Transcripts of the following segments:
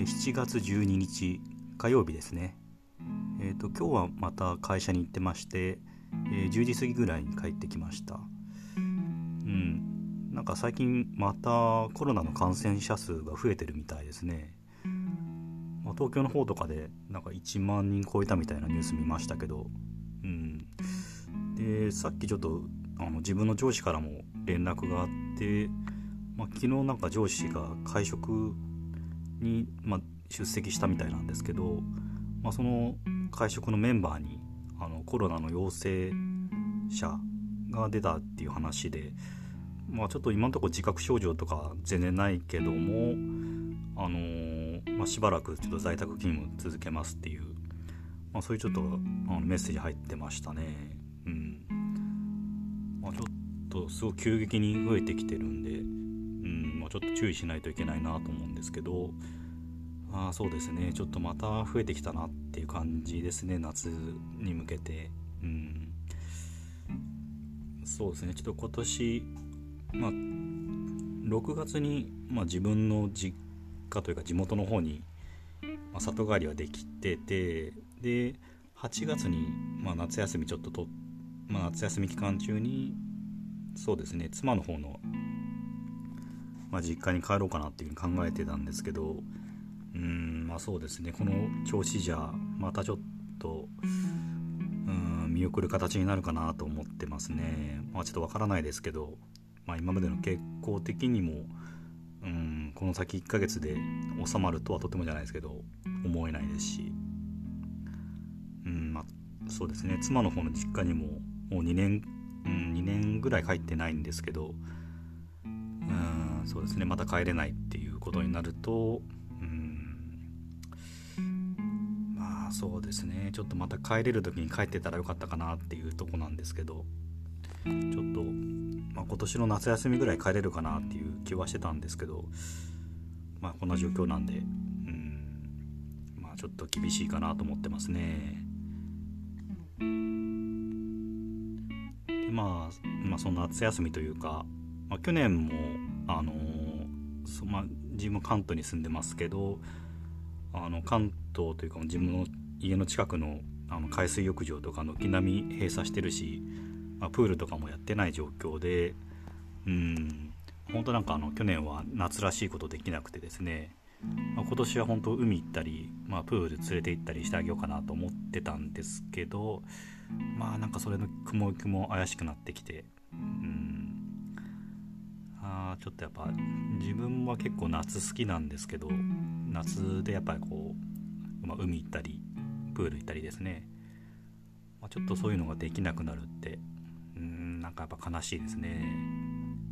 ー、7月12日火曜日ですね。えっ、ー、と今日はまた会社に行ってまして、えー、10時過ぎぐらいに帰ってきました。うん、なんか最近またコロナの感染者数が増えてるみたいですね。まあ、東京の方とかでなんか1万人超えたみたいなニュース見ましたけど、うん、でさっきちょっとあの自分の上司からも連絡があって、まあ、昨日なんか上司が会食に、まあ、出席したみたいなんですけど、まあ、その会食のメンバーにあのコロナの陽性者が出たっていう話で、まあ、ちょっと今のところ自覚症状とか全然ないけども、あのー、まあ、しばらくちょっと在宅勤務続けますっていう、まあ、そういうちょっとあのメッセージ入ってましたね。うんま、ちょっとすごく急激に増えてきてるんで、うんまあ、ちょっと注意しないといけないなと思うんですけど、あそうですね。ちょっとまた増えてきたなっていう感じですね。夏に向けて。うん。そうですね。ちょっと今年まあ6月に、まあ、自分の実家というか地元の方に、まあ、里帰りはできててで8月に、まあ、夏休みちょっとと、まあ、夏休み期間中にそうですね。妻の方の、まあ、実家に帰ろうかなっていうふうに考えてたんですけどうんまあそうですね。この調子じゃまたちょっとうん見送る形になるかなと思ってますね。まあちょっとわからないですけど、まあ、今までの傾向的にもうんこの先1ヶ月で収まるとはとてもじゃないですけど思えないですし。うんまあそうですね。妻の方の実家にももう2年、うん、2年ぐらい帰ってないんですけどうんそうですね。また帰れないっていうことになるとそうですね。ちょっとまた帰れる時に帰ってたらよかったかなっていうとこなんですけど。ちょっと、まあ、今年の夏休みぐらい帰れるかなっていう気はしてたんですけど。まあこんな状況なんで。うん。まあちょっと厳しいかなと思ってますね。でまあ、まあ、その夏休みというか、まあ、去年もあのそまあ、自分関東に住んでますけどあの関東というか自分の家の近くのあの海水浴場とか軒並み閉鎖してるし、まあ、プールとかもやってない状況でうん本当なんかあの去年は夏らしいことできなくてですね、まあ、今年は本当海行ったり、まあ、プール連れて行ったりしてあげようかなと思ってたんですけどまあなんかそれの雲行きも怪しくなってきてうん。あちょっとやっぱ自分は結構夏好きなんですけど夏でやっぱりこう、まあ、海行ったりプール行ったりですね、まあ、ちょっとそういうのができなくなるってうんなんかやっぱ悲しいですね。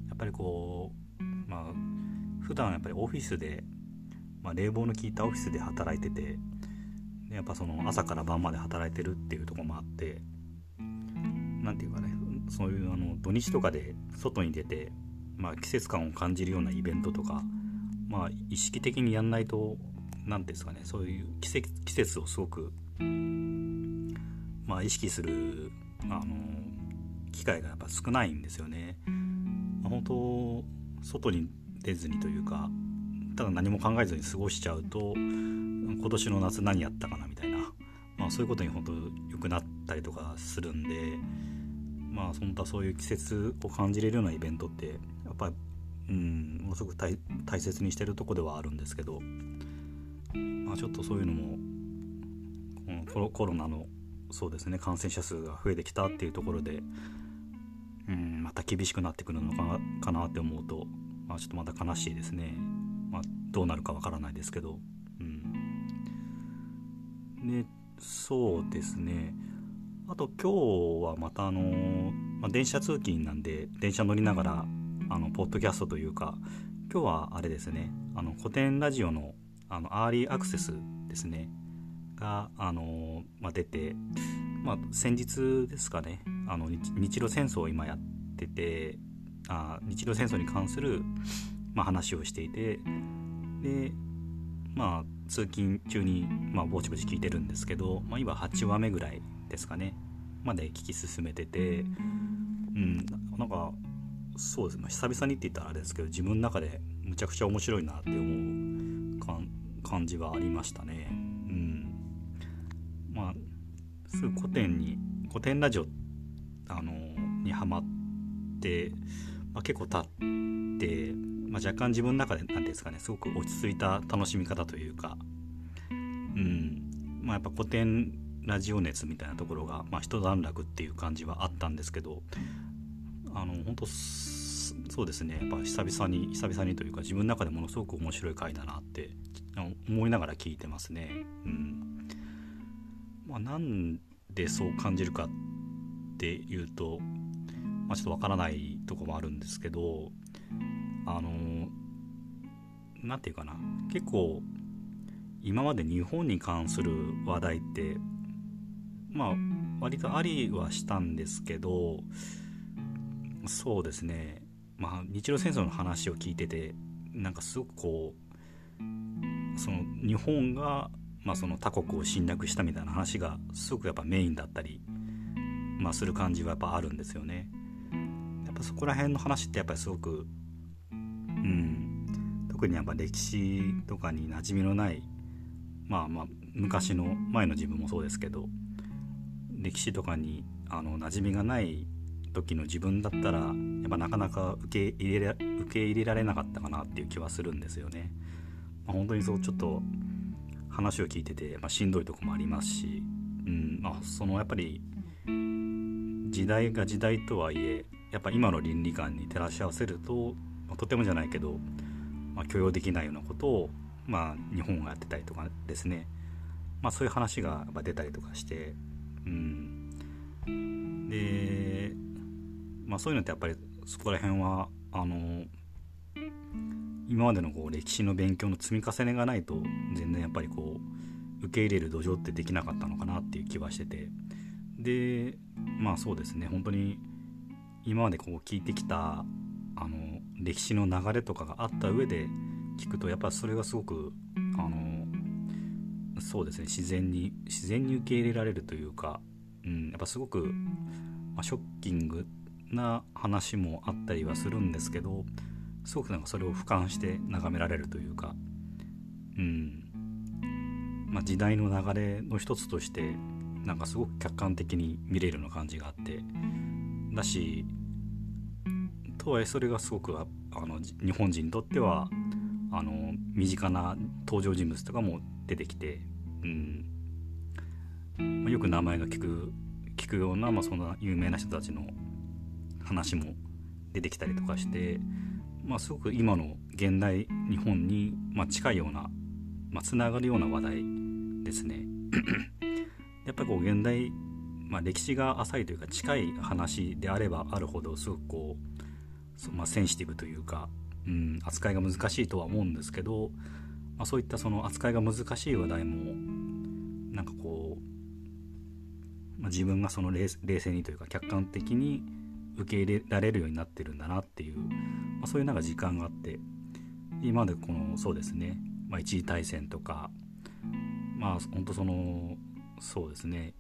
やっぱりこうまあ普段やっぱりオフィスで、まあ、冷房の効いたオフィスで働いててやっぱその朝から晩まで働いてるっていうとこもあって何て言うかねそういうあの土日とかで外に出て、まあ、季節感を感じるようなイベントとか、まあ、意識的にやんないと何ですかねそういう季節季節をすごくまあ意識するあの機会がやっぱ少ないんですよね。まあ、本当外に出ずにというかただ何も考えずに過ごしちゃうと今年の夏何やったかなみたいな、まあ、そういうことに本当良くなったりとかするんでまあ本当はそういう季節を感じれるようなイベントってやっぱりうんものすごく大切にしてるとこではあるんですけどまあ、ちょっとそういうのもこのコロナのそうですね感染者数が増えてきたっていうところでうんまた厳しくなってくるのかかなって思うと、まあ、ちょっとまた悲しいですね、まあ、どうなるかわからないですけど、うん、でそうですね。あと今日はまたあの、まあ、電車通勤なんで電車乗りながらあのポッドキャストというか今日はあれですね。あの古典ラジオのあのアーリーアクセスですね。が、あのまあ、出て、まあ、先日ですかね。あの日露戦争を今やっててあ日露戦争に関する、まあ、話をしていてでまあ通勤中に、まあ、ぼちぼち聞いてるんですけど、まあ、今8話目ぐらいですかね。まで聞き進めててうんなんかそうですね、久々にって言ったらあれですけど自分の中でむちゃくちゃ面白いなって思う感感じはありましたね。うん。まあすぐ古典に古典ラジオあのにハマって、まあ、結構経って、まあ、若干自分の中で何ですかねすごく落ち着いた楽しみ方というかうん。まあやっぱ古典ラジオ熱みたいなところが、まあ、一段落っていう感じはあったんですけどあの本当そうですね。やっぱ久々に久々にというか自分の中でものすごく面白い回だなって思いながら聞いてますね。うん。まあ、なんでそう感じるかっていうと、まあ、ちょっとわからないとこもあるんですけどあの何て言うかな。結構今まで日本に関する話題ってまあ割とありはしたんですけどそうですね。まあ日露戦争の話を聞いててなんかすごくこうその日本が、まあ、その他国を侵略したみたいな話がすごくやっぱメインだったり、まあ、する感じはやっぱあるんですよね。やっぱそこら辺の話ってやっぱりすごくうん特にやっぱ歴史とかに馴染みのないまあまあ昔の前の自分もそうですけど歴史とかにあの馴染みがない時の自分だったらやっぱなかなか受け入れ受け入れられなかったかなっていう気はするんですよね。まあ、本当にそうちょっと話を聞いてて、まあ、しんどいとこもありますし、うんまあ、そのやっぱり時代が時代とはいえやっぱ今の倫理観に照らし合わせると、まあ、とてもじゃないけど、まあ、許容できないようなことを、まあ、日本がやってたりとかですね、まあ、そういう話が出たりとかして、うん、でまあ、そういうのってやっぱりそこら辺はあの今までのこう歴史の勉強の積み重ねがないと全然やっぱりこう受け入れる土壌ってできなかったのかなっていう気はしてて。でまあそうですね。本当に今までこう聞いてきたあの歴史の流れとかがあった上で聞くとやっぱそれがすごくあのそうですね。自然に自然に受け入れられるというか、うん、やっぱすごく、まあ、ショッキングな話もあったりはするんですけどすごくなんかそれを俯瞰して眺められるというか。うん。まあ時代の流れの一つとしてなんかすごく客観的に見れるような感じがあって。だしとはいえそれがすごくあの日本人にとってはあの身近な登場人物とかも出てきて、うん。まあ、よく名前が聞く聞くような、まあ、そんな有名な人たちの話も出てきたりとかして、まあ、すごく今の現代日本に、まあ、近いような、まあ、つながるような話題ですね。やっぱりこう現代、まあ、歴史が浅いというか近い話であればあるほどすごくこう、まあ、センシティブというか、うん、扱いが難しいとは思うんですけど、まあ、そういったその扱いが難しい話題もなんかこう、まあ、自分がその冷静にというか客観的に受け入れられるようになってるんだなっていう、まあ、そういうなんか時間があって今までこのそうですね、まあ、一次大戦とかまあ本当そのそうですね、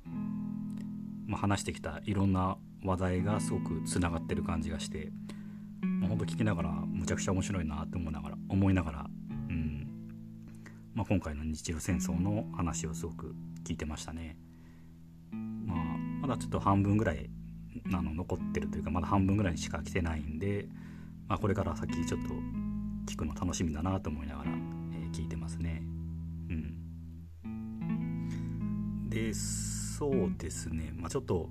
まあ、話してきたいろんな話題がすごくつながってる感じがして、まあ、本当聞きながらむちゃくちゃ面白いなって思いながら思いながら、うんまあ、今回の日露戦争の話をすごく聞いてましたね。まあ、まだちょっと半分ぐらいあの残ってるというかまだ半分ぐらいにしか来てないんで、まあ、これから先ちょっと聞くの楽しみだなと思いながら、えー、聞いてますね。うん、でそうですね、まあ、ちょっと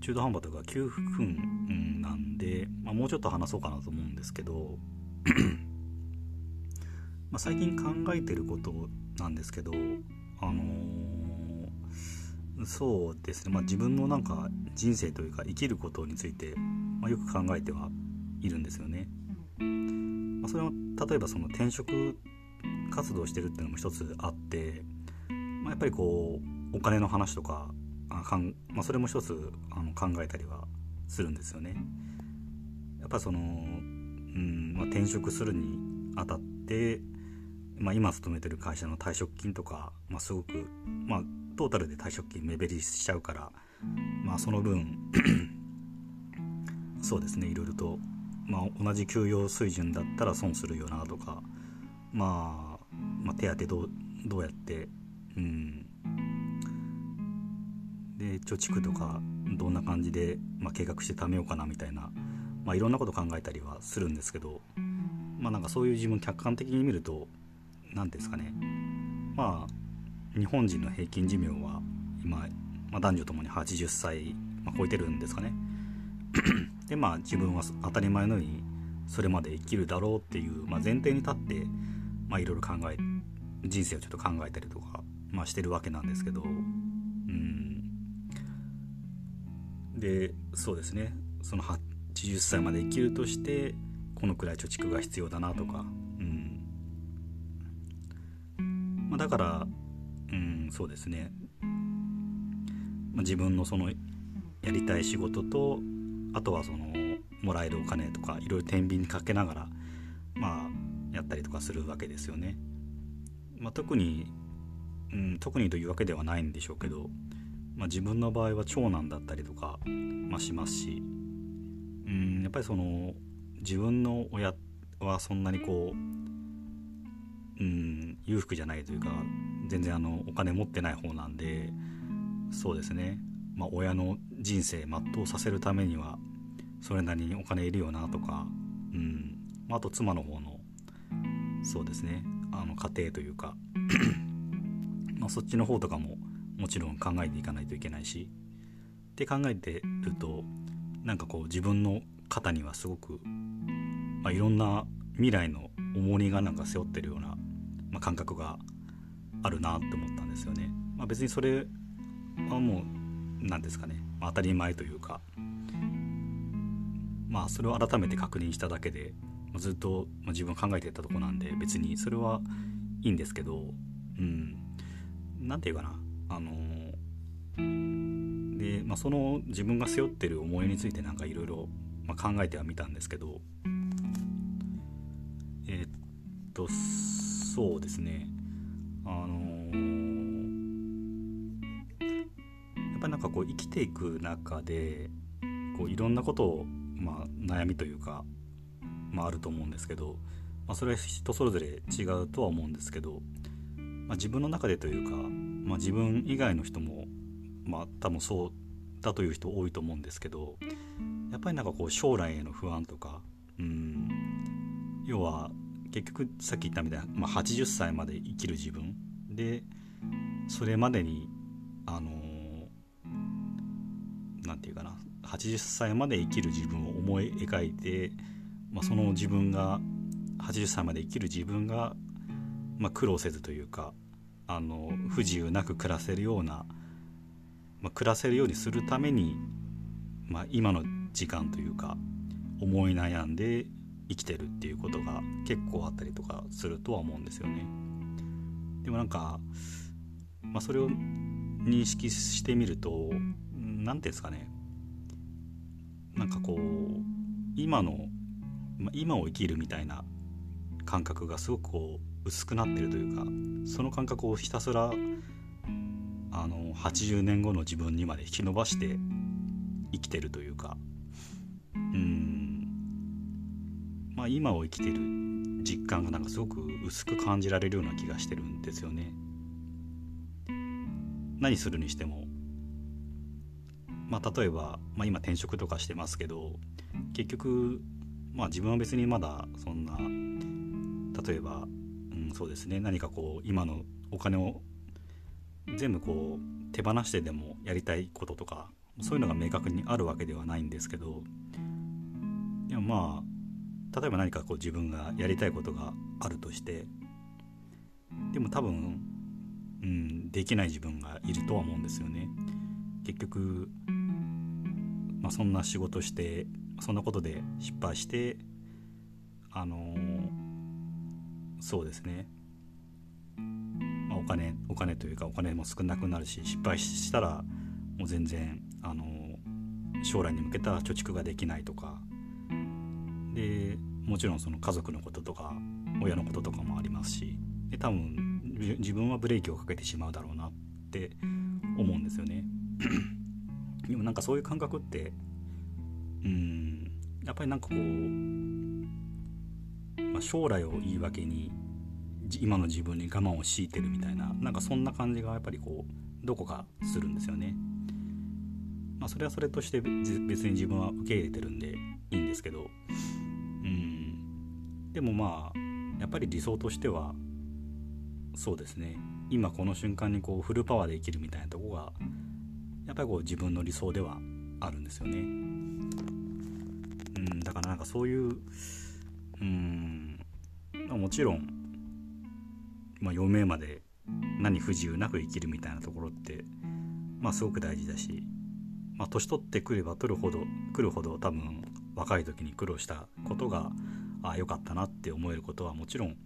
中途半端というか9分なんで、まあ、もうちょっと話そうかなと思うんですけどまあ最近考えてることなんですけどあのーそうですね、まあ、自分のなんか人生というか生きることについて、まあ、よく考えてはいるんですよね。まあ、それは例えばその転職活動してるっていうのも一つあって、まあ、やっぱりこうお金の話とかあかん、まあ、それも一つあの考えたりはするんですよね。やっぱその、うんまあ、転職するにあたって、まあ、今勤めてる会社の退職金とか、まあ、すごく、まあ、トータルで退職金目減りしちゃうから、まあ、その分 そうですねいろいろと、まあ、同じ給与水準だったら損するよなとか、まあ、まあ手当どうどうやってうん。で貯蓄とかどんな感じで、まあ、計画して貯めようかなみたいな、まあ、いろんなこと考えたりはするんですけどまあなんかそういう自分客観的に見ると何ですかね。まあ日本人の平均寿命は今、まあ、男女ともに80歳、まあ、超えてるんですかね。でまあ自分は当たり前のようにそれまで生きるだろうっていう、まあ、前提に立ってまあいろいろ考え人生をちょっと考えたりとか、まあ、してるわけなんですけど。うん。でそうですね。その80歳まで生きるとしてこのくらい貯蓄が必要だなとか、うん。まあ、だから、うん、そうですね、まあ、自分のそのやりたい仕事とあとはそのもらえるお金とかいろいろ天秤にかけながらまあやったりとかするわけですよね。まあ、特に、うん、特にというわけではないんでしょうけど、まあ、自分の場合は長男だったりとか、まあ、しますし、うん、やっぱりその自分の親はそんなにこう、うん、裕福じゃないというか全然あのお金持ってない方なんでそうですね、まあ、親の人生全うさせるためにはそれなりにお金いるよなとか、うん。あと妻の方のそうですね。あの家庭というかまあそっちの方とかももちろん考えていかないといけないしって考えてるとなんかこう自分の肩にはすごく、まあ、いろんな未来の重荷がなんか背負ってるような、まあ、感覚があるなって思ったんですよね。まあ、別にそれはもう何ですかね、まあ、当たり前というか。まあそれを改めて確認しただけでまずっとま自分考えてたとこなんで別にそれはいいんですけどうん。何て言うかな。あので、まあ、その自分が背負ってる思いについてなんかいろいろ考えてはみたんですけどえー、っとそうですね。あのやっぱりなんかこう生きていく中でこういろんなことを、まあ、悩みというかまあ、あると思うんですけど、まあ、それは人それぞれ違うとは思うんですけど、まあ、自分の中でというか、まあ、自分以外の人も、まあ、多分そうだという人多いと思うんですけどやっぱりなんかこう将来への不安とかうん要は結局さっき言ったみたいな、まあ、80歳まで生きる自分。でそれまでにあの何、て言うかな80歳まで生きる自分を思い描いてまあ、その自分が80歳まで生きる自分が、まあ、苦労せずというかあの不自由なく暮らせるような、まあ、暮らせるようにするために、まあ、今の時間というか思い悩んで生きてるっていうことが結構あったりとかするとは思うんですよね。でもなんか、まあ、それを認識してみると何ていうんですかね。なんかこう今のま今を生きるみたいな感覚がすごくこう薄くなってるというかその感覚をひたすらあの80年後の自分にまで引き伸ばして生きてるというか。うん。まあ今を生きてる実感がなんかすごく薄く感じられるような気がしてるんですよね。何するにしてもまあ例えば、まあ、今転職とかしてますけど結局まあ自分は別にまだそんな例えば、うん、そうですね何かこう今のお金を全部こう手放してでもやりたいこととかそういうのが明確にあるわけではないんですけどでもまあ例えば何かこう自分がやりたいことがあるとしてでも多分、うん、できない自分がいるとは思うんですよね。結局、まあ、そんな仕事してそんなことで失敗してあの、そうですね、まあ、お金お金というかお金も少なくなるし失敗したらもう全然、あの、将来に向けた貯蓄ができないとかでもちろんその家族のこととか親のこととかもありますしで多分自分はブレーキをかけてしまうだろうなって思うんですよね。でもなんかそういう感覚ってうんやっぱりなんかこう、まあ、将来を言い訳に今の自分に我慢を強いてるみたいななんかそんな感じがやっぱりこうどこかするんですよね。まあ、それはそれとして別に自分は受け入れてるんでいいんですけどでもまあやっぱり理想としてはそうですね今この瞬間にこうフルパワーで生きるみたいなとこがやっぱりこう自分の理想ではあるんですよね。うんだからなんかそういううんもちろん、まあ、余命まで何不自由なく生きるみたいなところってまあすごく大事だし、まあ、年取ってくれば取るほど来るほど多分若い時に苦労したことがああよかったなって思えることはもちろん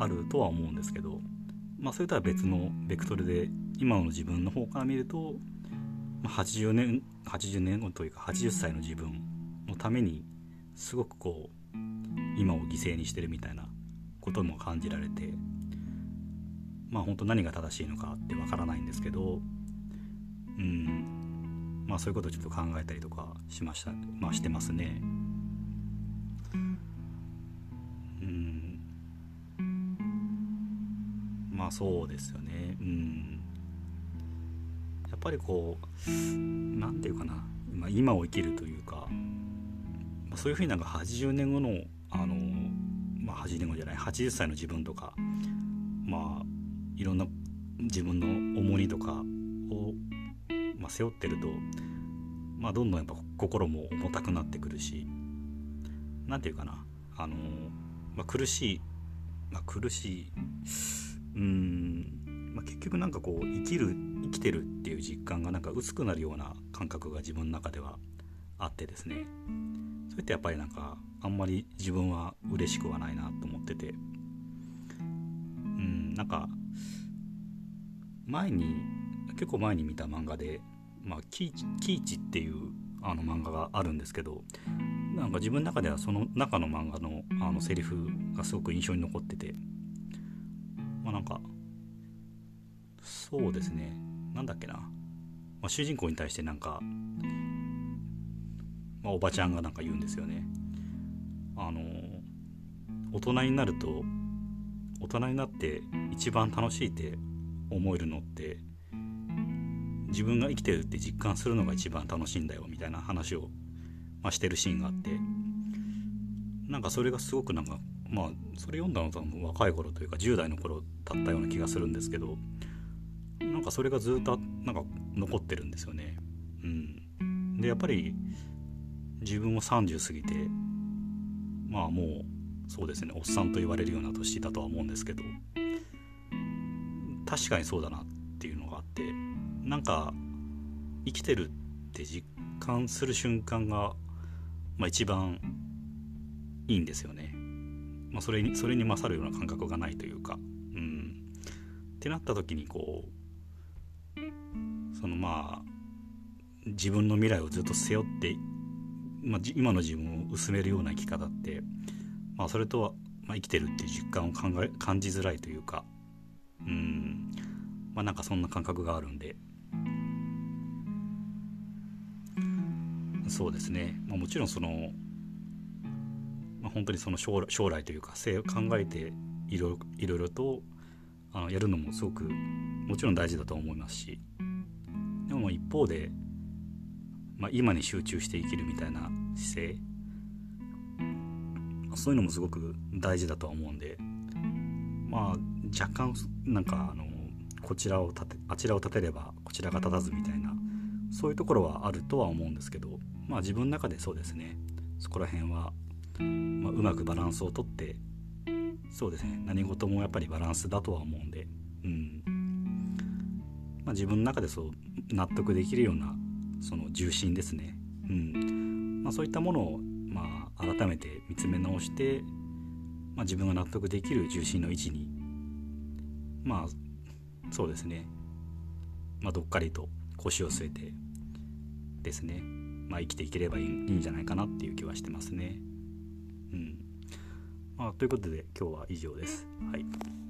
あるとは思うんですけど、まあ、それとは別のベクトルで今の自分の方から見ると、まあ、80年80年後というか80歳の自分のためにすごくこう今を犠牲にしてるみたいなことも感じられてまあ本当何が正しいのかってわからないんですけどうんまあそういうことをちょっと考えたりとかしましたまあしてますね。あそうですよね。うん。やっぱりこう何て言うかな。今今を生きるというかそういうふうになんか80年後のあのまあ80年後じゃない80歳の自分とかまあいろんな自分の重荷とかを、まあ、背負ってると、まあ、どんどんやっぱ心も重たくなってくるし何て言うかな。あの、まあ、苦しい、まあ、苦しいうん、まあ、結局なんかこう生きる生きてるっていう実感がなんか薄くなるような感覚が自分の中ではあってですね。それってやっぱりなんかあんまり自分は嬉しくはないなと思ってて。うんなんか前に結構前に見た漫画で「まあ、キーチキーチ」っていうあの漫画があるんですけどなんか自分の中ではその中の漫画のあのセリフがすごく印象に残ってて。まあなんかそうですね。なんだっけな、まあ、主人公に対してなんか、まあ、おばちゃんがなんか言うんですよね。あの大人になると大人になって一番楽しいって思えるのって自分が生きてるって実感するのが一番楽しいんだよみたいな話を、まあ、してるシーンがあって。なんかそれがすごくなんかまあそれ読んだのと若い頃というか10代の頃だったような気がするんですけどなんかそれがずっとなんか残ってるんですよね。うん、でやっぱり自分も30過ぎてまあもうそうですねおっさんと言われるような年だとは思うんですけど確かにそうだなっていうのがあってなんか生きてるって実感する瞬間が、まあ、一番いいんですよね。まあ、それにそれに勝るような感覚がないというか。うん、ってなった時にこうそのまあ自分の未来をずっと背負ってまあ、今の自分を薄めるような生き方って、まあ、それとは、まあ、生きてるっていう実感を考え感じづらいというかうん。まあなんかそんな感覚があるんで。そうですね、まあ、もちろんその、本当にその将来というか考えていろいろいろとあのやるのもすごくもちろん大事だと思いますしでも一方でまあ、今に集中して生きるみたいな姿勢そういうのもすごく大事だとは思うんでまあ若干なんかあのこちらを立てあちらを立てればこちらが立たずみたいなそういうところはあるとは思うんですけどまあ自分の中でそうですね。そこら辺は、まあ、うまくバランスをとってそうですね。何事もやっぱりバランスだとは思うんで、うん。まあ、自分の中でそう納得できるようなその重心ですね、うん。まあ、そういったものを、まあ、改めて見つめ直して、まあ、自分が納得できる重心の位置にまあそうですね、まあ、どっかりと腰を据えてですね、まあ、生きていければいいいいんじゃないかなっていう気はしてますね。うんまあ、ということで今日は以上です。はい